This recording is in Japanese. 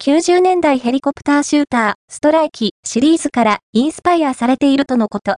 90年代ヘリコプターシューター、ストライキシリーズからインスパイアされているとのこと。